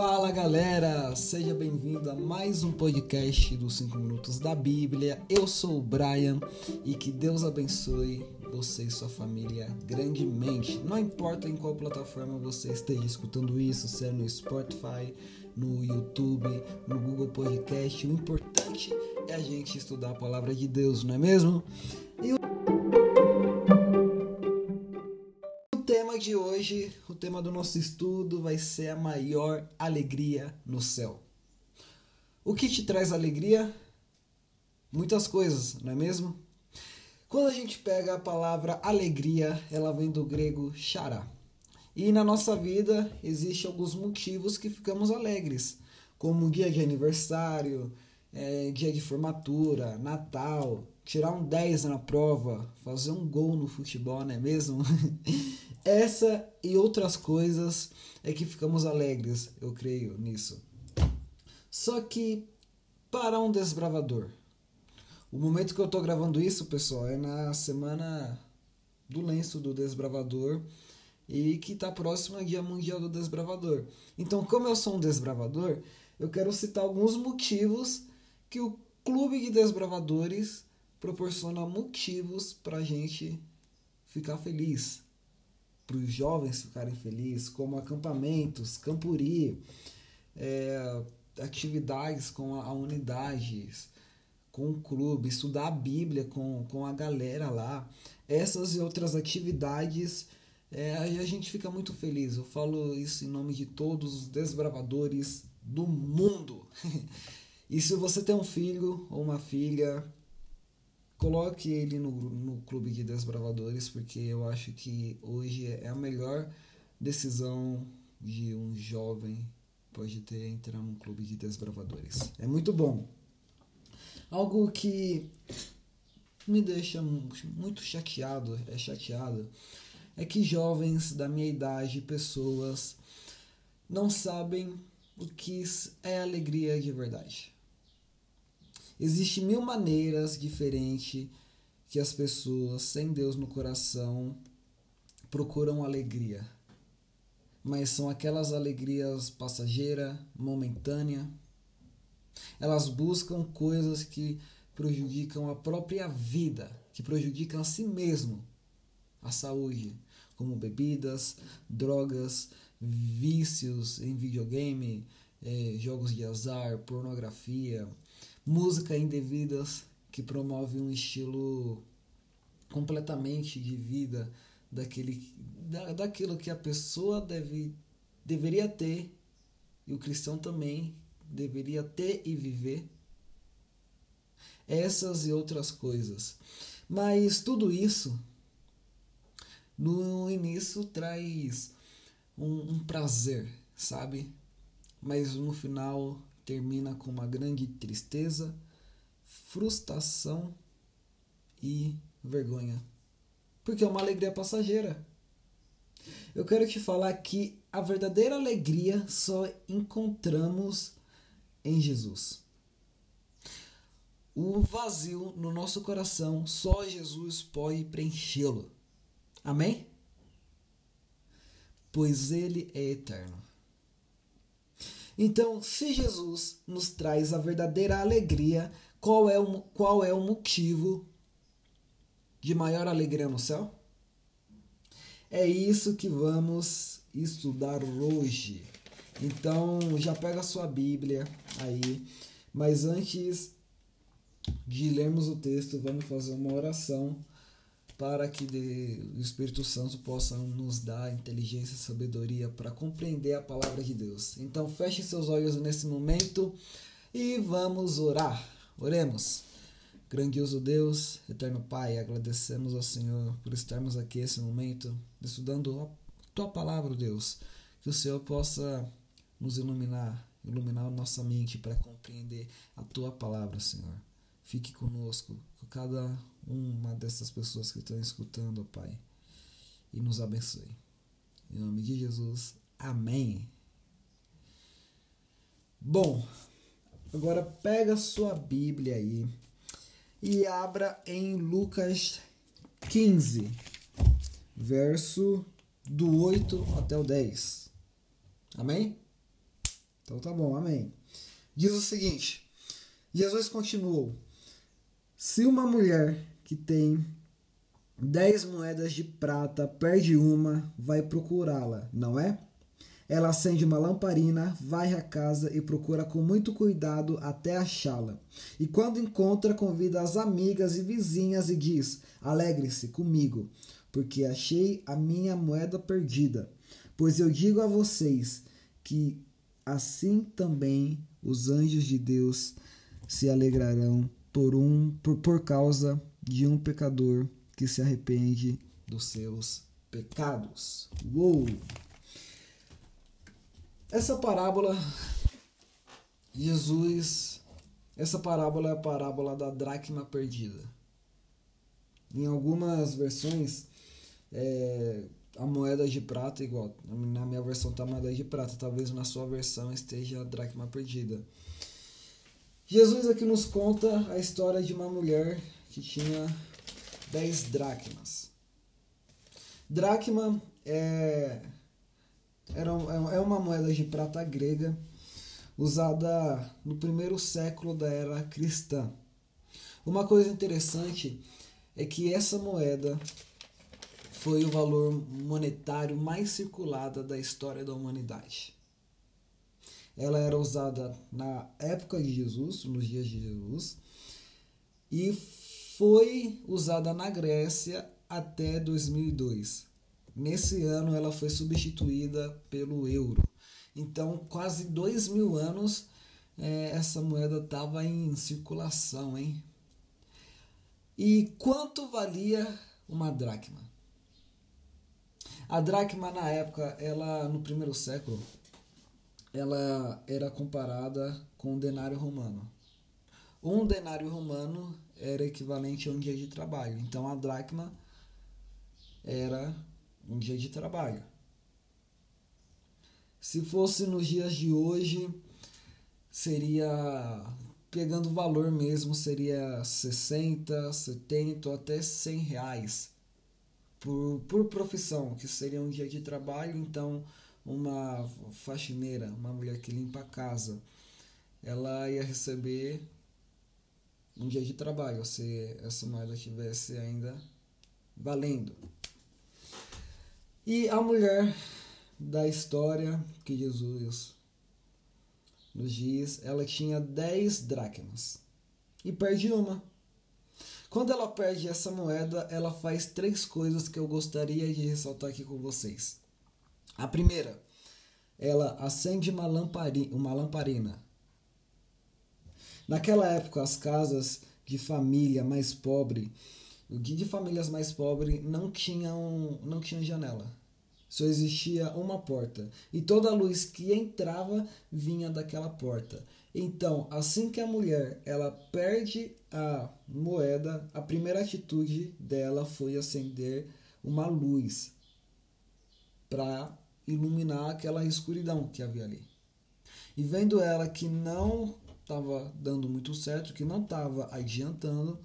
Fala galera, seja bem-vindo a mais um podcast dos 5 Minutos da Bíblia. Eu sou o Brian e que Deus abençoe você e sua família grandemente. Não importa em qual plataforma você esteja escutando isso, se é no Spotify, no YouTube, no Google Podcast, o importante é a gente estudar a palavra de Deus, não é mesmo? Hoje, o tema do nosso estudo vai ser a maior alegria no céu. O que te traz alegria? Muitas coisas, não é mesmo? Quando a gente pega a palavra alegria, ela vem do grego chará. E na nossa vida existem alguns motivos que ficamos alegres, como dia de aniversário, é, dia de formatura, Natal, tirar um 10 na prova, fazer um gol no futebol, não é mesmo? Essa e outras coisas é que ficamos alegres, eu creio nisso. Só que para um desbravador, o momento que eu estou gravando isso, pessoal, é na semana do lenço do desbravador e que está próximo ao Dia Mundial do Desbravador. Então, como eu sou um desbravador, eu quero citar alguns motivos que o Clube de Desbravadores proporciona motivos para a gente ficar feliz, para os jovens ficarem felizes, como acampamentos, campuri, é, atividades com a, a unidades, com o clube, estudar a Bíblia com, com a galera lá. Essas e outras atividades, é, a gente fica muito feliz. Eu falo isso em nome de todos os desbravadores do mundo. e se você tem um filho ou uma filha, coloque ele no, no clube de desbravadores, porque eu acho que hoje é a melhor decisão de um jovem pode ter entrar num clube de desbravadores. É muito bom. Algo que me deixa muito chateado, é chateado, é que jovens da minha idade, pessoas, não sabem o que é alegria de verdade. Existem mil maneiras diferentes que as pessoas sem Deus no coração procuram alegria. Mas são aquelas alegrias passageiras, momentâneas. Elas buscam coisas que prejudicam a própria vida, que prejudicam a si mesmo, a saúde, como bebidas, drogas, vícios em videogame, eh, jogos de azar, pornografia, música indevidas que promove um estilo completamente de vida daquele da, daquilo que a pessoa deve deveria ter e o cristão também deveria ter e viver. Essas e outras coisas. Mas tudo isso no início traz um, um prazer sabe? Mas no final termina com uma grande tristeza, frustração e vergonha. Porque é uma alegria passageira. Eu quero te falar que a verdadeira alegria só encontramos em Jesus. O vazio no nosso coração, só Jesus pode preenchê-lo. Amém? Pois ele é eterno. Então, se Jesus nos traz a verdadeira alegria, qual é o, qual é o motivo de maior alegria no céu? É isso que vamos estudar hoje. Então, já pega a sua Bíblia aí, mas antes de lermos o texto, vamos fazer uma oração para que o Espírito Santo possa nos dar inteligência e sabedoria para compreender a palavra de Deus. Então feche seus olhos nesse momento e vamos orar. Oremos. Grandioso Deus, eterno Pai, agradecemos ao Senhor por estarmos aqui nesse momento estudando a tua palavra, Deus. Que o Senhor possa nos iluminar, iluminar a nossa mente para compreender a tua palavra, Senhor. Fique conosco, cada uma dessas pessoas que estão escutando, Pai, e nos abençoe. Em nome de Jesus, amém. Bom, agora pega sua Bíblia aí e abra em Lucas 15, verso do 8 até o 10. Amém? Então tá bom, amém. Diz o seguinte: Jesus continuou: Se uma mulher que tem dez moedas de prata perde uma, vai procurá-la, não é? Ela acende uma lamparina, vai à casa e procura com muito cuidado até achá-la. E quando encontra, convida as amigas e vizinhas e diz: Alegre-se comigo, porque achei a minha moeda perdida. Pois eu digo a vocês que assim também os anjos de Deus se alegrarão por um por, por causa de um pecador que se arrepende dos seus pecados. Uou! Essa parábola, Jesus, essa parábola é a parábola da dracma perdida. Em algumas versões, é, a moeda de prata igual. Na minha versão tá a moeda de prata, talvez na sua versão esteja a dracma perdida. Jesus aqui nos conta a história de uma mulher que tinha 10 dracmas. Dracma é era, é uma moeda de prata grega usada no primeiro século da era cristã. Uma coisa interessante é que essa moeda foi o valor monetário mais circulada da história da humanidade. Ela era usada na época de Jesus, nos dias de Jesus, e foi usada na Grécia até 2002. Nesse ano ela foi substituída pelo euro. Então, quase dois mil anos é, essa moeda estava em circulação, hein? E quanto valia uma dracma? A dracma na época, ela no primeiro século, ela era comparada com o denário romano. Um denário romano era equivalente a um dia de trabalho. Então a dracma era um dia de trabalho. Se fosse nos dias de hoje, seria pegando valor mesmo, seria 60, 70 até 100 reais por, por profissão, que seria um dia de trabalho. Então, uma faxineira, uma mulher que limpa a casa, ela ia receber um dia de trabalho se essa moeda estivesse ainda valendo. E a mulher da história que Jesus nos diz, ela tinha 10 dracmas e perde uma. Quando ela perde essa moeda, ela faz três coisas que eu gostaria de ressaltar aqui com vocês. A primeira, ela acende uma, lamparina, uma lamparina. Naquela época, as casas de família mais pobre de famílias mais pobres não tinham, não tinha janela. Só existia uma porta. E toda a luz que entrava vinha daquela porta. Então, assim que a mulher ela perde a moeda, a primeira atitude dela foi acender uma luz para iluminar aquela escuridão que havia ali. E vendo ela que não estava dando muito certo, que não estava adiantando,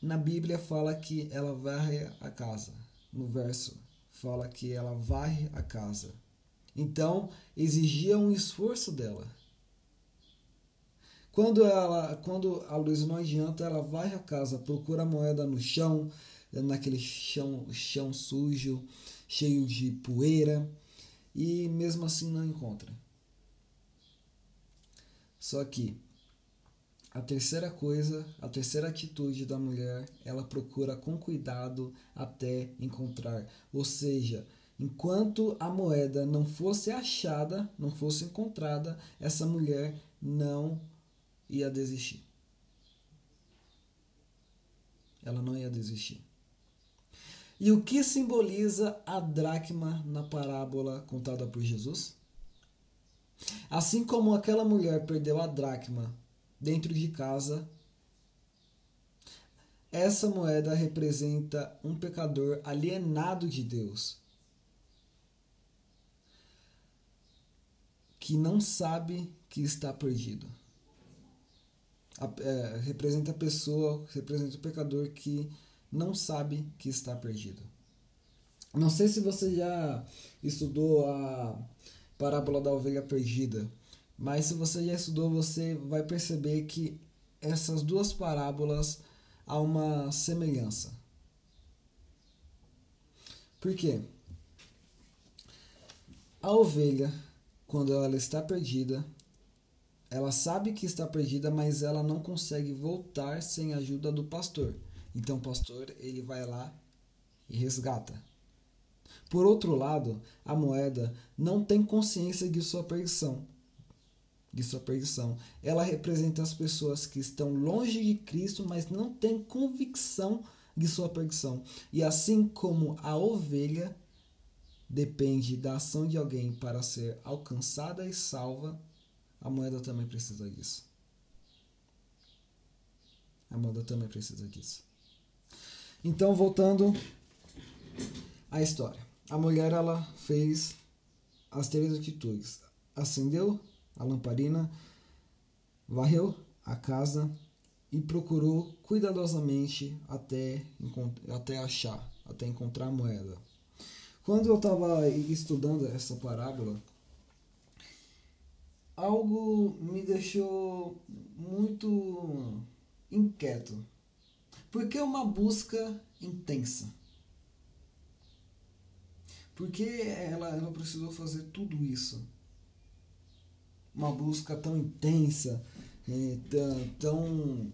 na Bíblia fala que ela varre a casa. No verso fala que ela varre a casa. Então, exigia um esforço dela. Quando, ela, quando a luz não adianta, ela vai à casa, procura a moeda no chão, naquele chão, chão sujo, cheio de poeira, e mesmo assim não encontra. Só que a terceira coisa, a terceira atitude da mulher, ela procura com cuidado até encontrar. Ou seja, enquanto a moeda não fosse achada, não fosse encontrada, essa mulher não ia desistir. Ela não ia desistir. E o que simboliza a dracma na parábola contada por Jesus? Assim como aquela mulher perdeu a dracma dentro de casa. Essa moeda representa um pecador alienado de Deus, que não sabe que está perdido. A, é, representa a pessoa, representa o pecador que não sabe que está perdido. Não sei se você já estudou a parábola da ovelha perdida. Mas se você já estudou, você vai perceber que essas duas parábolas há uma semelhança. Por quê? A ovelha, quando ela está perdida, ela sabe que está perdida, mas ela não consegue voltar sem a ajuda do pastor. Então o pastor ele vai lá e resgata. Por outro lado, a moeda não tem consciência de sua perdição. De sua perdição. Ela representa as pessoas que estão longe de Cristo, mas não têm convicção de sua perdição. E assim como a ovelha depende da ação de alguém para ser alcançada e salva, a moeda também precisa disso. A moeda também precisa disso. Então, voltando à história. A mulher ela fez as três atitudes: acendeu a lamparina, varreu a casa e procurou cuidadosamente até, até achar, até encontrar a moeda. Quando eu estava estudando essa parábola, algo me deixou muito inquieto. Por que uma busca intensa? Por que ela, ela precisou fazer tudo isso? Uma busca tão intensa, é, tão.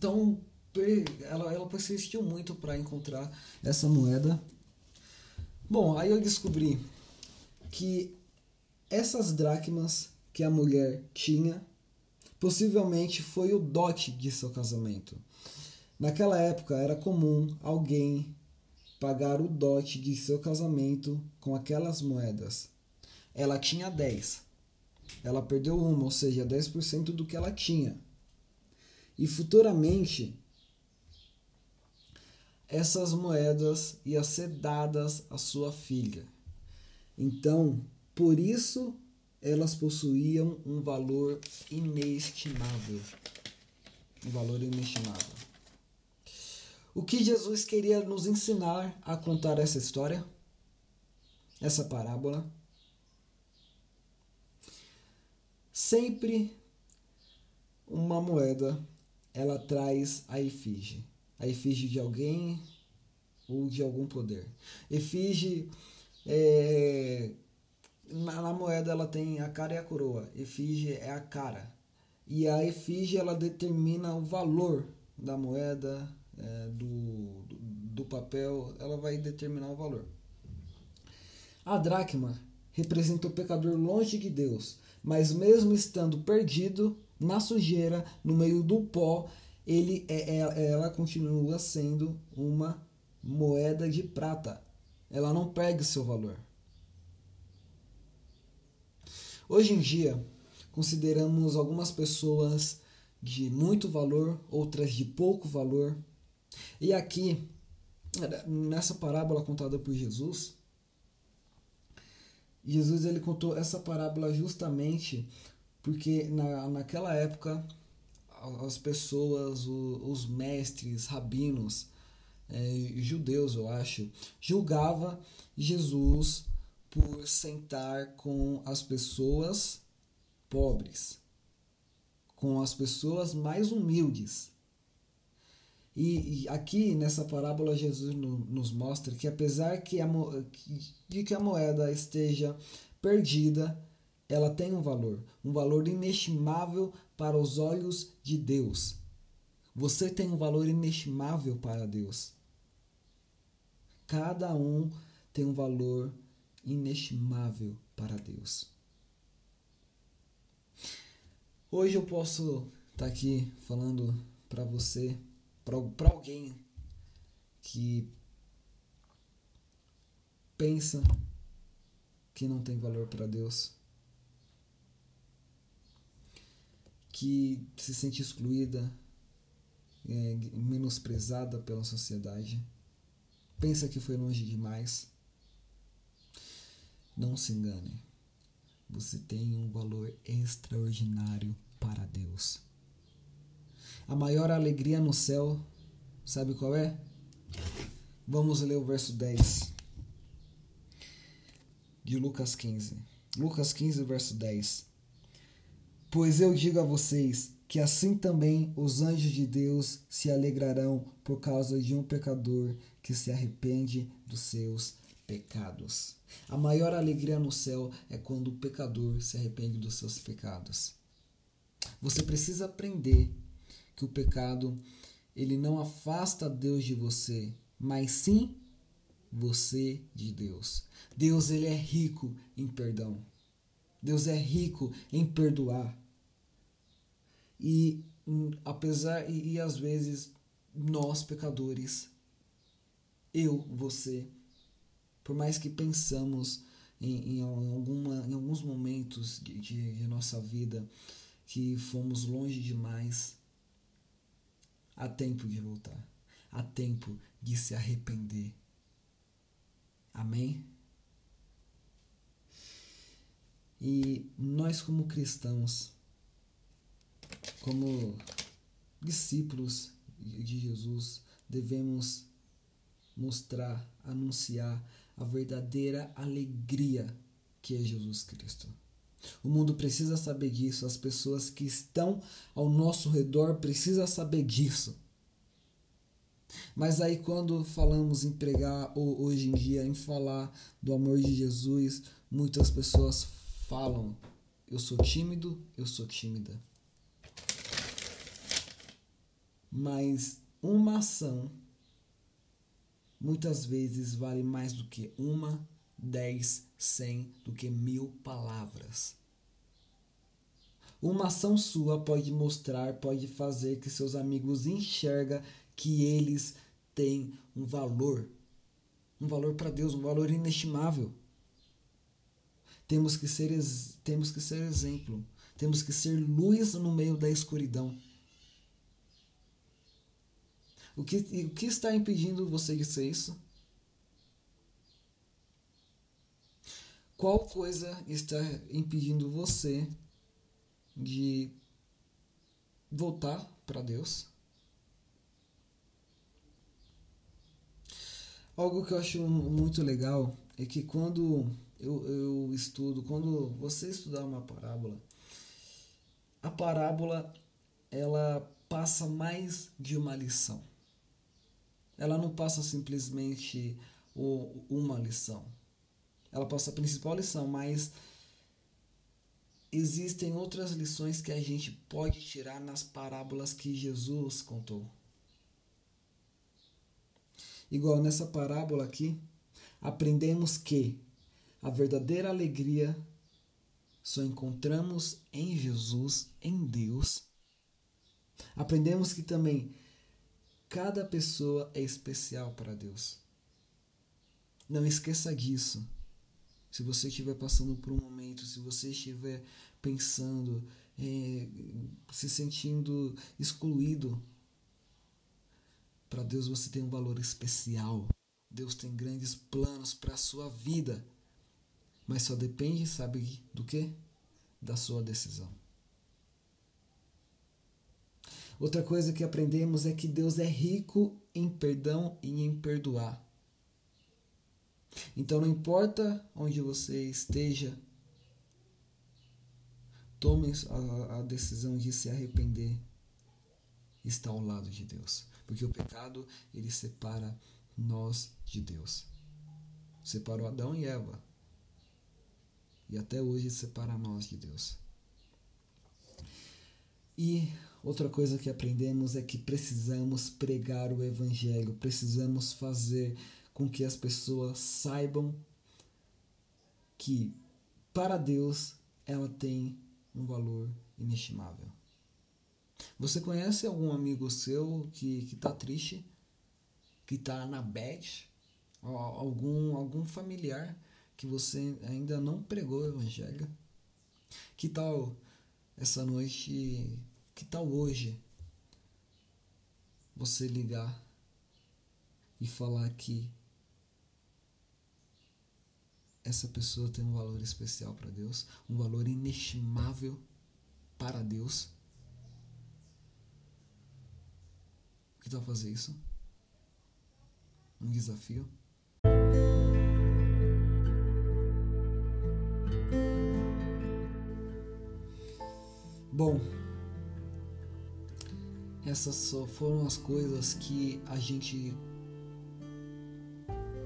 tão ela, ela persistiu muito para encontrar essa moeda. Bom, aí eu descobri que essas dracmas que a mulher tinha possivelmente foi o dote de seu casamento. Naquela época era comum alguém pagar o dote de seu casamento com aquelas moedas. Ela tinha 10. Ela perdeu uma, ou seja, 10% do que ela tinha. E futuramente essas moedas iam ser dadas à sua filha. Então, por isso elas possuíam um valor inestimável. Um valor inestimável. O que Jesus queria nos ensinar a contar essa história? Essa parábola? Sempre uma moeda ela traz a efígie, a efígie de alguém ou de algum poder. Efígie é, na, na, moeda ela tem a cara e a coroa. Efígie é a cara. E a efígie ela determina o valor da moeda, é, do, do papel, ela vai determinar o valor. A dracma representa o pecador longe de Deus, mas mesmo estando perdido na sujeira, no meio do pó, ele, é, é, ela continua sendo uma moeda de prata. Ela não perde seu valor. Hoje em dia, consideramos algumas pessoas de muito valor, outras de pouco valor. E aqui, nessa parábola contada por Jesus, Jesus ele contou essa parábola justamente porque na, naquela época as pessoas, os, mestres, rabinos, é, judeus, eu acho, julgava Jesus por sentar com as pessoas pobres, com as pessoas mais humildes. E, e, aqui nessa parábola Jesus no, nos mostra que apesar que a, de que a moeda esteja perdida, ela tem um valor, um valor inestimável para os olhos de Deus. Você tem um valor inestimável para Deus. Cada um tem um valor inestimável para Deus. Hoje eu posso estar aqui falando para você para alguém que pensa que não tem valor para Deus, que se sente excluída, é, menosprezada pela sociedade, pensa que foi longe demais. Não se engane. Você tem um valor extraordinário para Deus. A maior alegria no céu, sabe qual é? Vamos ler o verso 10 de Lucas 15. Lucas 15, verso 10. Pois eu digo a vocês que assim também os anjos de Deus se alegrarão por causa de um pecador que se arrepende dos seus pecados. A maior alegria no céu é quando o pecador se arrepende dos seus pecados. Você precisa aprender que o pecado ele não afasta Deus de você, mas sim você de Deus. Deus ele é rico em perdão. Deus é rico em perdoar. E hum, apesar e, e às vezes nós pecadores, eu, você, por mais que pensamos em, em, alguma, em alguns momentos de, de, de nossa vida que fomos longe demais, há tempo de voltar, há tempo de se arrepender. Amém? E nós, como cristãos, como discípulos de Jesus, devemos mostrar, anunciar a verdadeira alegria que é Jesus Cristo. O mundo precisa saber disso, as pessoas que estão ao nosso redor precisam saber disso. Mas aí quando falamos em pregar ou hoje em dia em falar do amor de Jesus, muitas pessoas falam: eu sou tímido, eu sou tímida. Mas uma ação muitas vezes vale mais do que uma, dez, cem, do que mil palavras. Uma ação sua pode mostrar, pode fazer que seus amigos enxergam que eles têm um valor, um valor para Deus, um valor inestimável. Temos que ser temos que ser exemplo, temos que ser luz no meio da escuridão. O que, o que está impedindo você de ser isso? Qual coisa está impedindo você de voltar para Deus? Algo que eu acho muito legal é que quando eu, eu estudo, quando você estudar uma parábola, a parábola ela passa mais de uma lição. Ela não passa simplesmente uma lição. Ela passa a principal lição, mas existem outras lições que a gente pode tirar nas parábolas que Jesus contou. Igual nessa parábola aqui, aprendemos que a verdadeira alegria só encontramos em Jesus, em Deus. Aprendemos que também cada pessoa é especial para Deus. Não esqueça disso. Se você estiver passando por um momento, se você estiver pensando, é, se sentindo excluído para Deus você tem um valor especial. Deus tem grandes planos para a sua vida. Mas só depende, sabe do que? Da sua decisão. Outra coisa que aprendemos é que Deus é rico em perdão e em perdoar. Então não importa onde você esteja, tome a, a decisão de se arrepender. Está ao lado de Deus. Porque o pecado, ele separa nós de Deus. Separou Adão e Eva. E até hoje separa nós de Deus. E outra coisa que aprendemos é que precisamos pregar o Evangelho, precisamos fazer com que as pessoas saibam que para Deus ela tem um valor inestimável. Você conhece algum amigo seu que, que tá triste? Que tá na bad? Algum, algum familiar que você ainda não pregou o evangelho? Que tal essa noite? Que tal hoje? Você ligar e falar que essa pessoa tem um valor especial para Deus, um valor inestimável para Deus Que tal fazer isso? Um desafio? Bom, essas só foram as coisas que a gente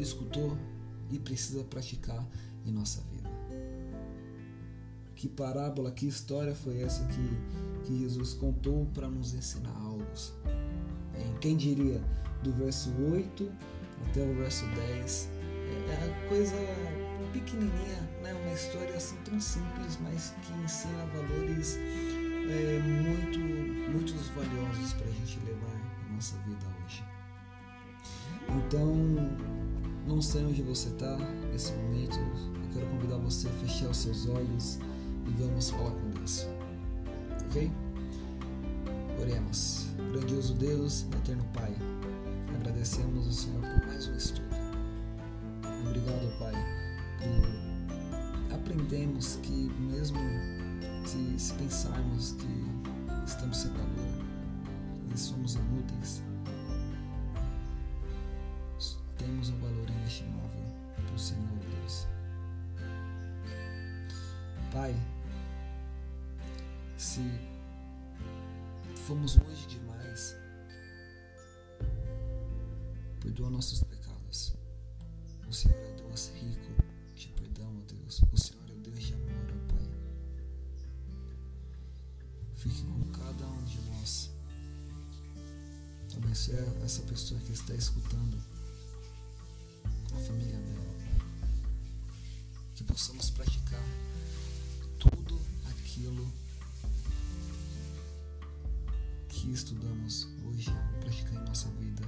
escutou e precisa praticar em nossa vida. Que parábola, que história foi essa que, que Jesus contou para nos ensinar algo? Em quem diria do verso 8 até o verso 10 é a coisa pequenininha, né? uma história assim tão simples, mas que ensina valores é, muito, muitos valiosos para a gente levar na nossa vida hoje. Então, não sei onde você está nesse momento, eu quero convidar você a fechar os seus olhos e vamos falar com Deus. Ok? Oremos. Grandioso Deus, eterno Pai, agradecemos o Senhor por mais um estudo. Obrigado, Pai, por aprendemos que mesmo se, se pensarmos que estamos sem valor e somos inúteis, temos um valor inestimável para o Senhor Deus. Pai, se fomos longe demais, perdoa nossos pecados. O Senhor é Deus rico de perdão, ó Deus. O Senhor é Deus de amor, ó Pai. Fique com cada um de nós. Abençoe essa pessoa que está escutando, a família dela. Que possamos praticar tudo aquilo que estudamos hoje, praticar em nossa vida.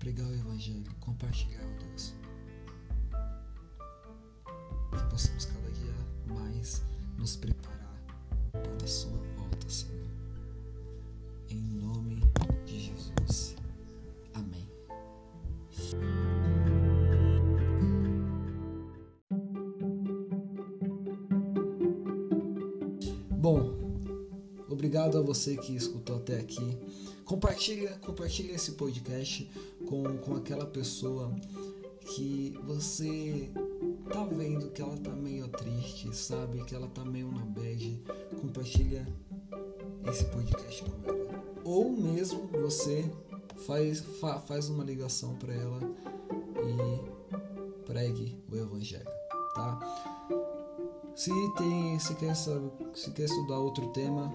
Pregar o Evangelho, compartilhar, ó Deus. Que possamos cada dia mais nos preparar para a Sua volta, Senhor. Em nome de Jesus. A você que escutou até aqui. Compartilha, compartilha esse podcast com, com aquela pessoa que você tá vendo que ela tá meio triste, sabe? Que ela tá meio na bad. Compartilha esse podcast com ela. Ou mesmo você faz, fa, faz uma ligação para ela e pregue o evangelho, tá? Se tem, se quer, se quer estudar outro tema,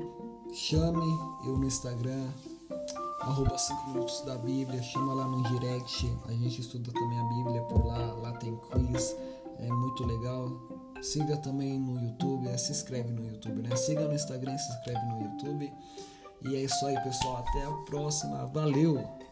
chame eu no Instagram, arroba 5 minutos da Bíblia, chama lá no direct, a gente estuda também a Bíblia por lá, lá tem quiz, é muito legal. Siga também no YouTube, né? se inscreve no YouTube, né? Siga no Instagram, se inscreve no YouTube. E é isso aí, pessoal. Até a próxima. Valeu!